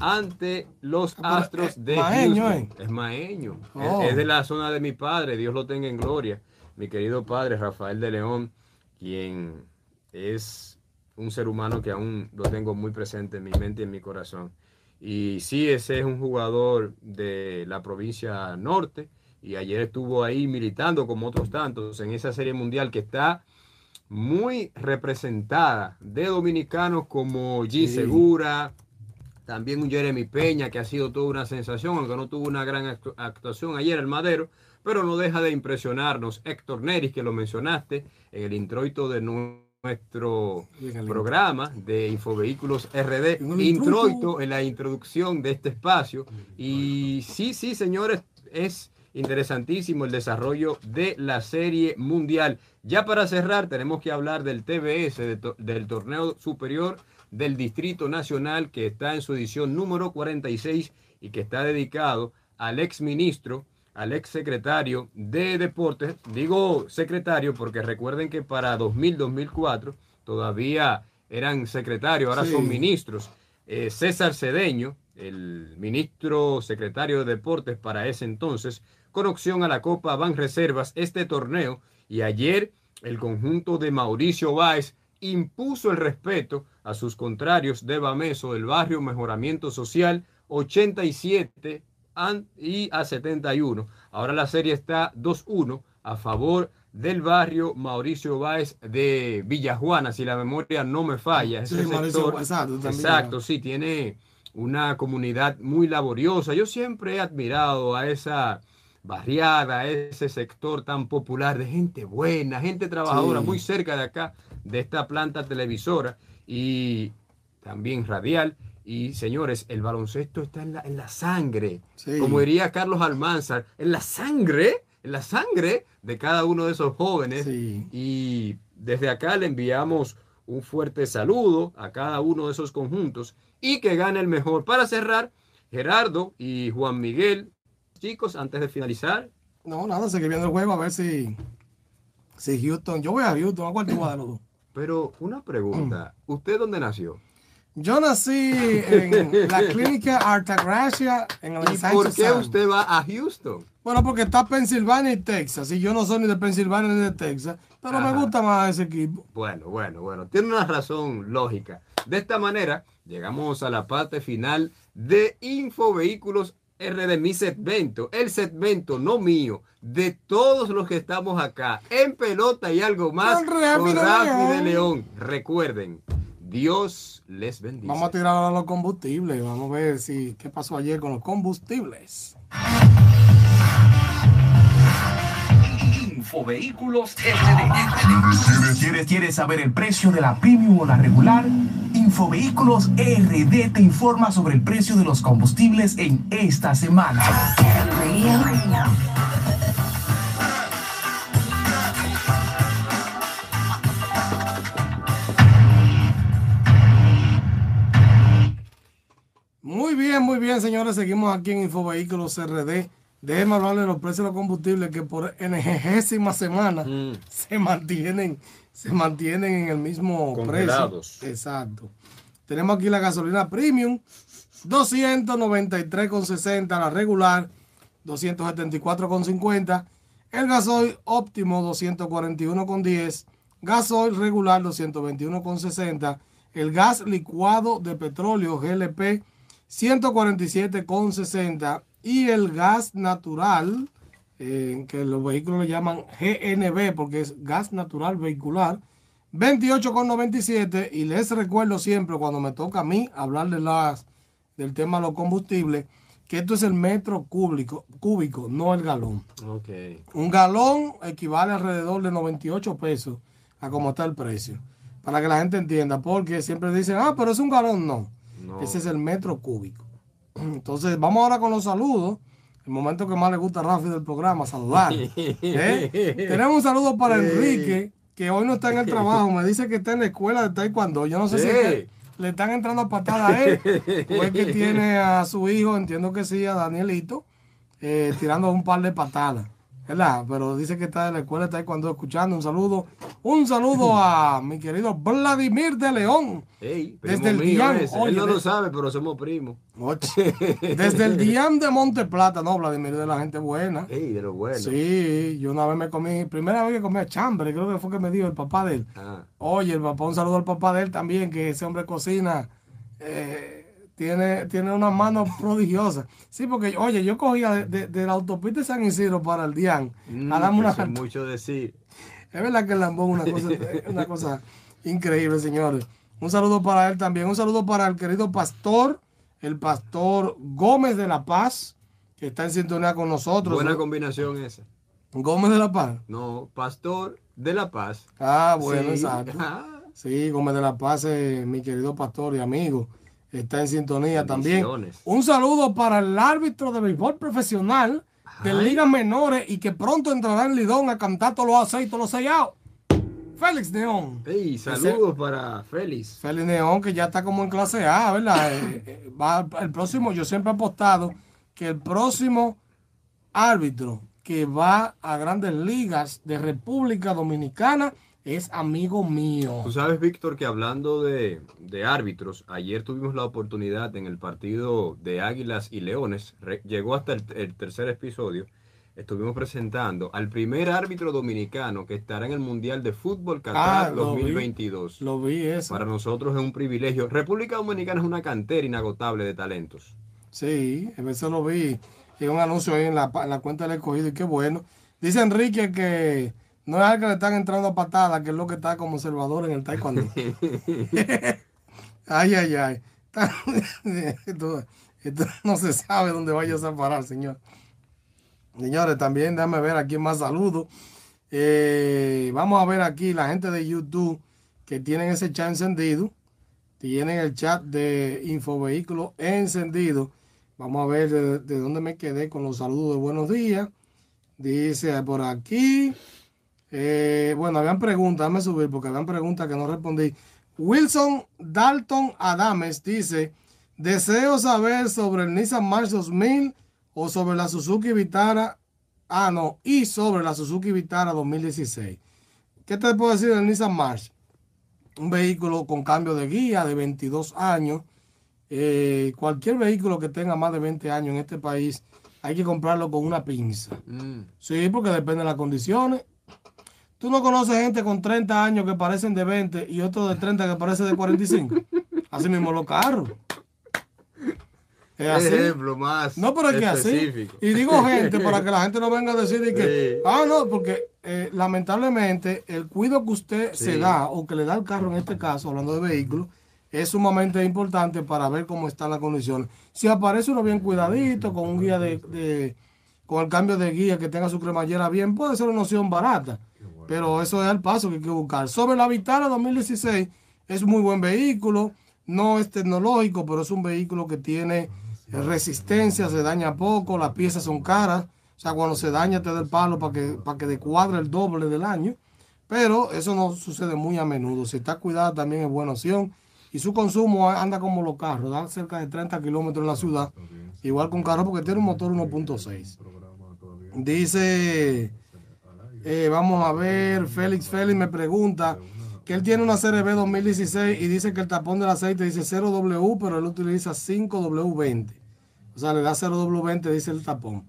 ante los Astros de Houston. Eh. Es maeño. Oh. Es, de la zona de mi padre, Dios lo tenga en gloria. Mi querido padre Rafael de León, quien es un ser humano que aún lo tengo muy presente en mi mente y en mi corazón. Y sí, ese es un jugador de la provincia norte, y ayer estuvo ahí militando como otros tantos en esa serie mundial que está muy representada de dominicanos como G. Segura, también un Jeremy Peña que ha sido toda una sensación, aunque no tuvo una gran actuación ayer el Madero, pero no deja de impresionarnos. Héctor Neris, que lo mencionaste en el introito de nuestro programa de Infovehículos RD, introito en la introducción de este espacio. Y sí, sí, señores, es interesantísimo el desarrollo de la serie mundial. Ya para cerrar, tenemos que hablar del TBS, del torneo superior del Distrito Nacional, que está en su edición número 46 y que está dedicado al ex ministro, al ex secretario de Deportes. Digo secretario porque recuerden que para 2000-2004 todavía eran secretarios, ahora son ministros. Eh, César Cedeño, el ministro secretario de Deportes para ese entonces, con opción a la Copa Van Reservas este torneo y ayer el conjunto de Mauricio Báez impuso el respeto a sus contrarios de Bameso del barrio Mejoramiento Social 87 y a 71. Ahora la serie está 2-1 a favor del barrio Mauricio Báez de Villajuana, si la memoria no me falla. Ese sector, exacto, sí, tiene una comunidad muy laboriosa. Yo siempre he admirado a esa barriada, ese sector tan popular de gente buena, gente trabajadora, muy cerca de acá, de esta planta televisora y también radial. Y señores, el baloncesto está en la, en la sangre, como diría Carlos Almanzar, en la sangre, en la sangre de cada uno de esos jóvenes. Y desde acá le enviamos un fuerte saludo a cada uno de esos conjuntos y que gane el mejor. Para cerrar, Gerardo y Juan Miguel chicos, antes de finalizar? No, nada, seguir viendo el juego a ver si, si Houston. Yo voy a Houston, ¿a cuál tú vas de los dos? Pero una pregunta, ¿usted dónde nació? Yo nací en la [LAUGHS] clínica Artagracia en el ¿Y por qué usted va a Houston? Bueno, porque está Pensilvania y Texas. Y yo no soy ni de Pensilvania ni de Texas. Pero me gusta más ese equipo. Bueno, bueno, bueno. Tiene una razón lógica. De esta manera, llegamos a la parte final de Infovehículos RD, mi segmento, el segmento no mío, de todos los que estamos acá, en pelota y algo más, con Rafi de León. Recuerden, Dios les bendiga. Vamos a tirar a los combustibles. Vamos a ver si qué pasó ayer con los combustibles. Infovehículos RD. ¿Quieres, ¿Quieres saber el precio de la premium o la regular? Infovehículos RD te informa sobre el precio de los combustibles en esta semana. Bien, muy bien, señores. Seguimos aquí en Infovehículos RD. Déjenme hablarle de los precios de los combustibles que por enésima semana Mm. se mantienen, se mantienen en el mismo Congelados. precio. Exacto. Tenemos aquí la gasolina premium, 293,60, la regular, 274,50. El gasoil óptimo, 241,10. Gasoil regular, 221,60. El gas licuado de petróleo, GLP, 147,60 y el gas natural, eh, que los vehículos le llaman GNV porque es gas natural vehicular, 28,97 y les recuerdo siempre cuando me toca a mí hablar de las, del tema de los combustibles, que esto es el metro cúbico, cúbico, no el galón. Un galón equivale alrededor de 98 pesos a como está el precio. Para que la gente entienda, porque siempre dicen, ah, pero es un galón. No, No. ese es el metro cúbico. [CLEARS THROAT] Entonces, vamos ahora con los saludos. El momento que más le gusta a Rafi del programa, saludar. [LAUGHS] ¿Eh? Tenemos un saludo para Enrique, que hoy no está en el trabajo. Me dice que está en la escuela de taekwondo. Yo no sé si es le están entrando a patadas a él o es que [LAUGHS] tiene a su hijo, entiendo que sí, a Danielito, eh, tirando un par de patadas. ¿Verdad? Pero dice que está en la escuela de taekwondo escuchando. Un saludo. Un saludo a mi querido Vladimir de León. Ey, Desde el oye, Él no de- lo sabe, pero somos primos. Oye, Desde el Diam de Monte Plata, no, Vladimir de la gente buena. Ey, de lo bueno. Sí, yo una vez me comí, primera vez que comí chambre, creo que fue que me dio el papá de él. Ah, Oye, el papá, un saludo al papá de él también, que ese hombre cocina, eh, tiene, tiene una mano prodigiosa. Sí, porque, oye, yo cogía de, de- de la autopista de San Isidro para el Dian mm, a una es mucho decir. es verdad que el lambón es una cosa, [LAUGHS] una cosa increíble, señores. Un saludo para él también. Un saludo para el querido pastor, el pastor Gómez de la Paz, que está en sintonía con nosotros. Buena combinación esa. Gómez de la Paz. No, Pastor de la Paz. Ah, bueno, Sí. exacto. [LAUGHS] Ah, Sí, Gómez de la Paz, eh, mi querido pastor y amigo, está en sintonía también. Un saludo para el árbitro de béisbol profesional de Ay. ligas menores y que pronto entrará en Lidón a cantar todos los aceitos, los sellados. Félix Neón. Ey, saludos para Félix. Félix Neón, que ya está como en clase A, ¿verdad? [LAUGHS] Eh, eh, va el próximo, yo siempre he apostado que el próximo árbitro que va a grandes ligas de República Dominicana es amigo mío. Tú sabes, Víctor, que hablando de, de árbitros, ayer tuvimos la oportunidad en el partido de Águilas y Leones, re- llegó hasta el, el tercer episodio, estuvimos presentando al primer árbitro dominicano que estará en el Mundial de Fútbol Qatar Ah, lo vi. 2022. Lo vi eso. Para nosotros es un privilegio. República Dominicana es una cantera inagotable de talentos. Sí, eso lo vi. Y un anuncio ahí en la, en la cuenta del escogido y qué bueno. Dice Enrique que no es al que le están entrando a patadas, que es lo que está como observador en el taekwondo. [LAUGHS] ay, ay, ay. [LAUGHS] Esto, esto no se sabe dónde vayas a parar, señor. Señores, también déjame ver aquí más saludos. Eh, vamos a ver aquí la gente de YouTube que tienen ese chat encendido. Tienen el chat de Infovehículos encendido. Vamos a ver de, de dónde me quedé con los saludos de buenos días. Dice por aquí. Eh, bueno, habían preguntas, déjame subir porque habían preguntas que no respondí. Wilson Dalton Adames dice: Deseo saber sobre el Nissan March 2000 o sobre la Suzuki Vitara. Ah, no, y sobre la Suzuki Vitara 2016. ¿Qué te puedo decir del Nissan March? un vehículo con cambio de guía de 22 años. Eh, cualquier vehículo que tenga más de 20 años en este país, hay que comprarlo con una pinza. Mm. Sí, porque depende de las condiciones. Tú no conoces gente con 30 años que parecen de 20 y otro de 30 que parece de 45. [LAUGHS] Así mismo los carros. Es así. Ejemplo más No, pero es que así. Y digo gente para que la [LAUGHS] gente no venga a decir de que, Sí. ah, no, porque eh, lamentablemente el cuido que usted se da o que le da al carro en este caso, hablando de vehículos, es sumamente importante para ver cómo están las condiciones. Si aparece uno bien cuidadito, con un guía de, de- con el cambio de guía que tenga su cremallera bien, puede ser una opción barata. Pero eso es el paso que hay que buscar. Sobre la Vitara 2016, es muy buen vehículo, no es tecnológico, pero es un vehículo que tiene resistencia, se daña poco, las piezas son caras. O sea, cuando se daña te da el palo para que, para que descuadre el doble del año. Pero eso no sucede muy a menudo. Si está cuidada también es buena opción. Y su consumo anda como los carros, da cerca de 30 kilómetros en la ciudad. Igual con carro porque tiene un motor 1.6. Dice, eh, vamos a ver, Félix Félix me pregunta que él tiene una CRB 2016 y dice que el tapón del aceite dice 0W, pero él utiliza 5W20. O sea, le da 0W20, dice el tapón.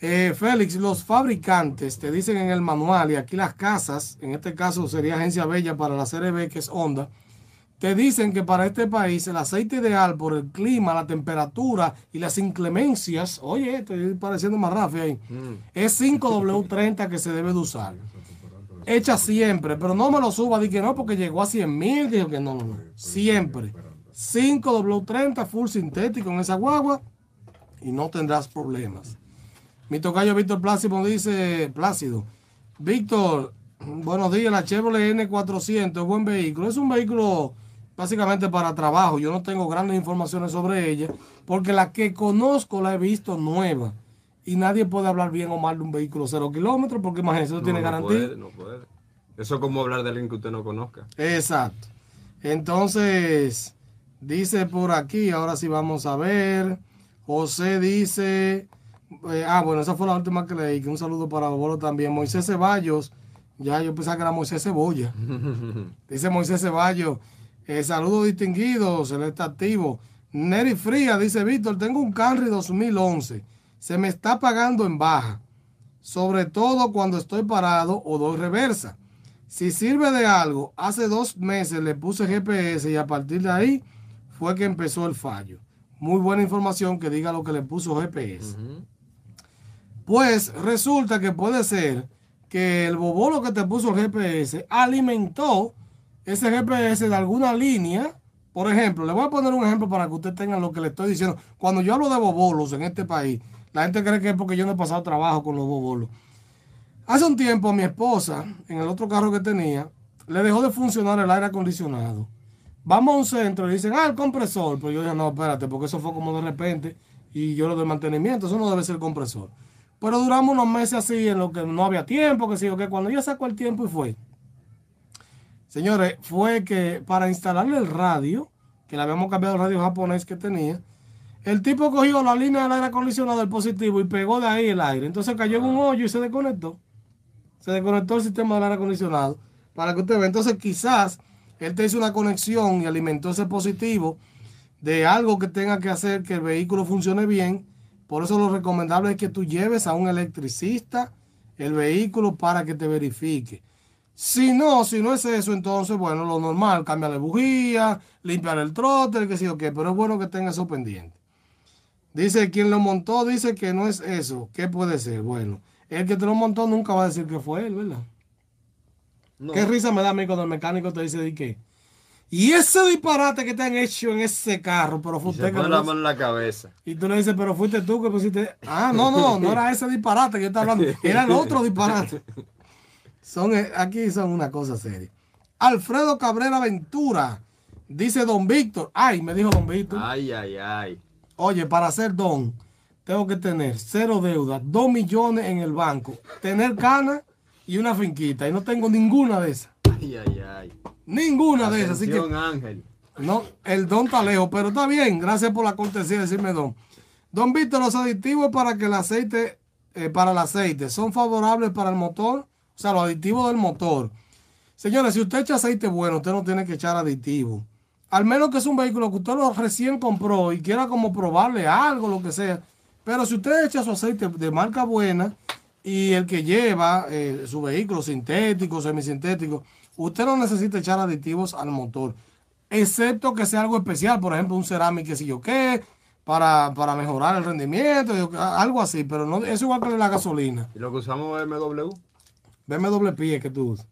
Eh, Félix, los fabricantes te dicen en el manual, y aquí las casas, en este caso sería Agencia Bella para la CRB, que es Honda, te dicen que para este país el aceite ideal por el clima, la temperatura y las inclemencias, oye, estoy pareciendo más rafi ahí, es 5W30 que se debe de usar. Echa siempre, pero no me lo suba, di que no, porque llegó a 100 mil, dijo que no, no, no, siempre. 5W30 full sintético en esa guagua y no tendrás problemas. Mi tocayo Víctor Plácido dice, Plácido, Víctor, buenos días, la Chevrolet N400 es buen vehículo. Es un vehículo básicamente para trabajo. Yo no tengo grandes informaciones sobre ella, porque la que conozco la he visto nueva. Y nadie puede hablar bien o mal de un vehículo cero kilómetros, porque imagínense, no, tiene no garantía. Puede, no puede. Eso es como hablar de alguien que usted no conozca. Exacto. Entonces, dice por aquí, ahora sí vamos a ver. José dice, eh, ah, bueno, esa fue la última que leí, que un saludo para Bolo también. Moisés Ceballos, ya yo pensaba que era Moisés Cebolla. [LAUGHS] dice Moisés Ceballos, eh, saludo distinguido, se le está activo. Neri Fría dice, Víctor, tengo un Camry 2011, se me está pagando en baja, sobre todo cuando estoy parado o doy reversa. Si sirve de algo, hace dos meses le puse GPS y a partir de ahí fue que empezó el fallo. Muy buena información que diga lo que le puso GPS. Pues resulta que puede ser que el bobolo que te puso el GPS alimentó ese GPS de alguna línea. Por ejemplo, le voy a poner un ejemplo para que usted tenga lo que le estoy diciendo. Cuando yo hablo de bobolos en este país, la gente cree que es porque yo no he pasado trabajo con los bobolos. Hace un tiempo mi esposa, en el otro carro que tenía, le dejó de funcionar el aire acondicionado. Vamos a un centro y dicen, ah, el compresor. Pues yo dije, no, espérate, porque eso fue como de repente y yo lo de mantenimiento, eso no debe ser el compresor. Pero duramos unos meses así en lo que no había tiempo, que sí, que cuando ya sacó el tiempo y fue. Señores, fue que para instalarle el radio, que le habíamos cambiado el radio japonés que tenía, el tipo cogió la línea del aire acondicionado del positivo y pegó de ahí el aire. Entonces cayó en un hoyo y se desconectó. Se desconectó el sistema del aire acondicionado. Para que usted vea. Entonces quizás él te hizo una conexión y alimentó ese positivo de algo que tenga que hacer que el vehículo funcione bien. Por eso lo recomendable es que tú lleves a un electricista el vehículo para que te verifique. Si no, si no es eso, entonces, bueno, lo normal, cambiarle bujía, limpiar el trote, que sí o qué, pero es bueno que tenga eso pendiente. Dice, quien lo montó dice que no es eso. ¿Qué puede ser? Bueno, el que te lo montó nunca va a decir que fue él, ¿verdad? No. Qué risa me da a mí cuando el mecánico te dice de qué. Y ese disparate que te han hecho en ese carro, pero fue Y se usted que pone lo la mano en la cabeza. Y tú le dices, pero fuiste tú que pusiste. Ah, no, no, no era ese disparate que yo estaba hablando, [LAUGHS] era el otro disparate. Son, eh, aquí son una cosa seria. Alfredo Cabrera Ventura, dice Don Víctor. Ay, me dijo Don Víctor. Ay, ay, ay. Oye, para ser don, tengo que tener cero deuda, dos millones en el banco, tener cana y una finquita. Y no tengo ninguna de esas. Ay, ay, ay. Ninguna de esas. Así que Ángel. no, el don está lejos, pero está bien. Gracias por la cortesía de decirme don. Don Víctor, los aditivos para que el aceite, eh, para el aceite, son favorables para el motor, o sea, los aditivos del motor. Señores, si usted echa aceite bueno, usted no tiene que echar aditivo. Al menos que es un vehículo que usted lo recién compró y quiera como probarle algo, lo que sea. Pero si usted echa su aceite de marca buena y el que lleva eh, su vehículo sintético, semisintético, usted no necesita echar aditivos al motor. Excepto que sea algo especial, por ejemplo, un cerámico, sé yo qué, para, para mejorar el rendimiento, algo así. Pero no, es igual que la gasolina. ¿Y lo que usamos es BMW? BMW pie que tú usas.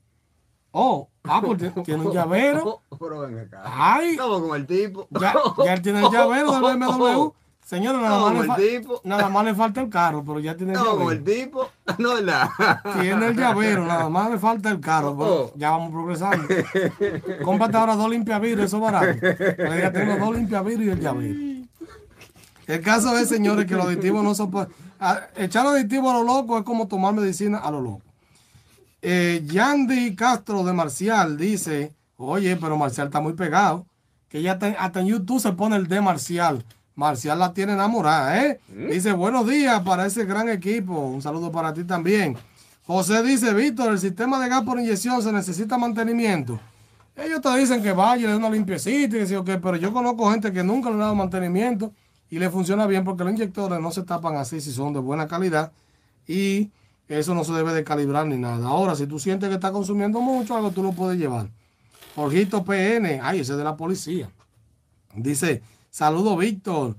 Oh, ah, pues [LAUGHS] tiene un llavero. [LAUGHS] Pero ven acá. Ay. Estamos con el tipo. Ya, ya él tiene el llavero del BMW. [LAUGHS] Señora, nada más, le nada más le falta el carro, pero ya tiene el Estamos llavero. con el tipo. No es la. Tiene el llavero, nada más le falta el carro. pero Oh. ya vamos progresando. Cómprate ahora dos limpiavidrios, eso es barato. Pero ya tengo dos limpiavidrios y el llavero. El caso es, señores, que los aditivos no son... Echar aditivos a lo loco es como tomar medicina a lo loco. Eh, Yandy Castro de Marcial dice, oye, pero Marcial está muy pegado, que ya hasta en YouTube se pone el de Marcial. Marcial la tiene enamorada, ¿eh? Dice, buenos días para ese gran equipo. Un saludo para ti también. José dice, Víctor, el sistema de gas por inyección se necesita mantenimiento. Ellos te dicen que vaya, le dé una limpiecita y ok, pero yo conozco gente que nunca le ha dado mantenimiento y le funciona bien porque los inyectores no se tapan así si son de buena calidad y eso no se debe de calibrar ni nada. Ahora, si tú sientes que está consumiendo mucho, algo tú lo puedes llevar. Jorgito PN, ay, ese es de la policía. Dice, saludo Víctor.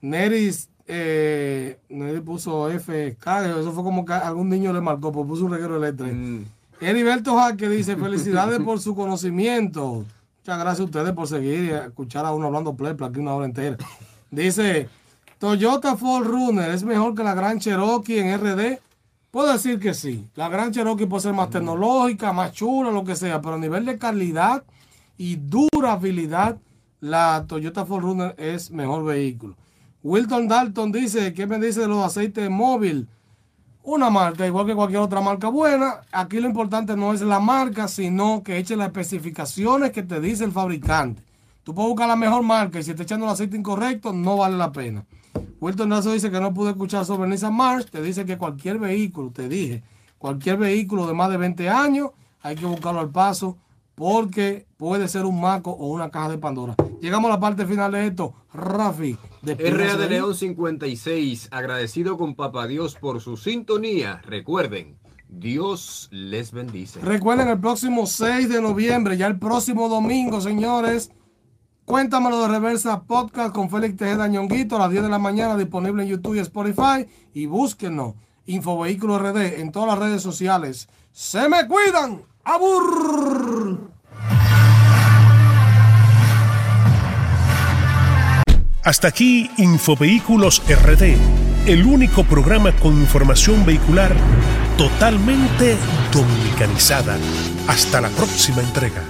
Neris, eh, Neris puso FK, eso fue como que algún niño le marcó, pues puso un reguero de letra. Mm. Heriberto Jaque dice, [LAUGHS] felicidades por su conocimiento. Muchas gracias a ustedes por seguir y escuchar a uno hablando plepla aquí una hora entera. Dice, Toyota Ford Runner es mejor que la Gran Cherokee en RD. Puedo decir que sí. La Gran Cherokee puede ser más tecnológica, más chula, lo que sea, pero a nivel de calidad y durabilidad, la Toyota Ford Runner es mejor vehículo. Wilton Dalton dice, ¿qué me dice de los aceites móvil? Una marca, igual que cualquier otra marca buena. Aquí lo importante no es la marca, sino que eche las especificaciones que te dice el fabricante. Tú puedes buscar la mejor marca y si te echando el aceite incorrecto, no vale la pena. Wilton Nazo dice que no pude escuchar sobre Nissan March. Te dice que cualquier vehículo, te dije, cualquier vehículo de más de 20 años, hay que buscarlo al paso porque puede ser un maco o una caja de Pandora. Llegamos a la parte final de esto. Rafi, RA de. León 56, agradecido con Papá Dios por su sintonía. Recuerden, Dios les bendice. Recuerden el próximo 6 de noviembre, ya el próximo domingo, señores. Cuéntamelo de Reversa Podcast con Félix Tejeda Ñonguito a las 10 de la mañana, disponible en YouTube y Spotify. Y búsquenos, Infovehículo RD, en todas las redes sociales. ¡Se me cuidan! ¡Abur! Hasta aquí Infovehículos RD, el único programa con información vehicular totalmente dominicanizada. Hasta la próxima entrega.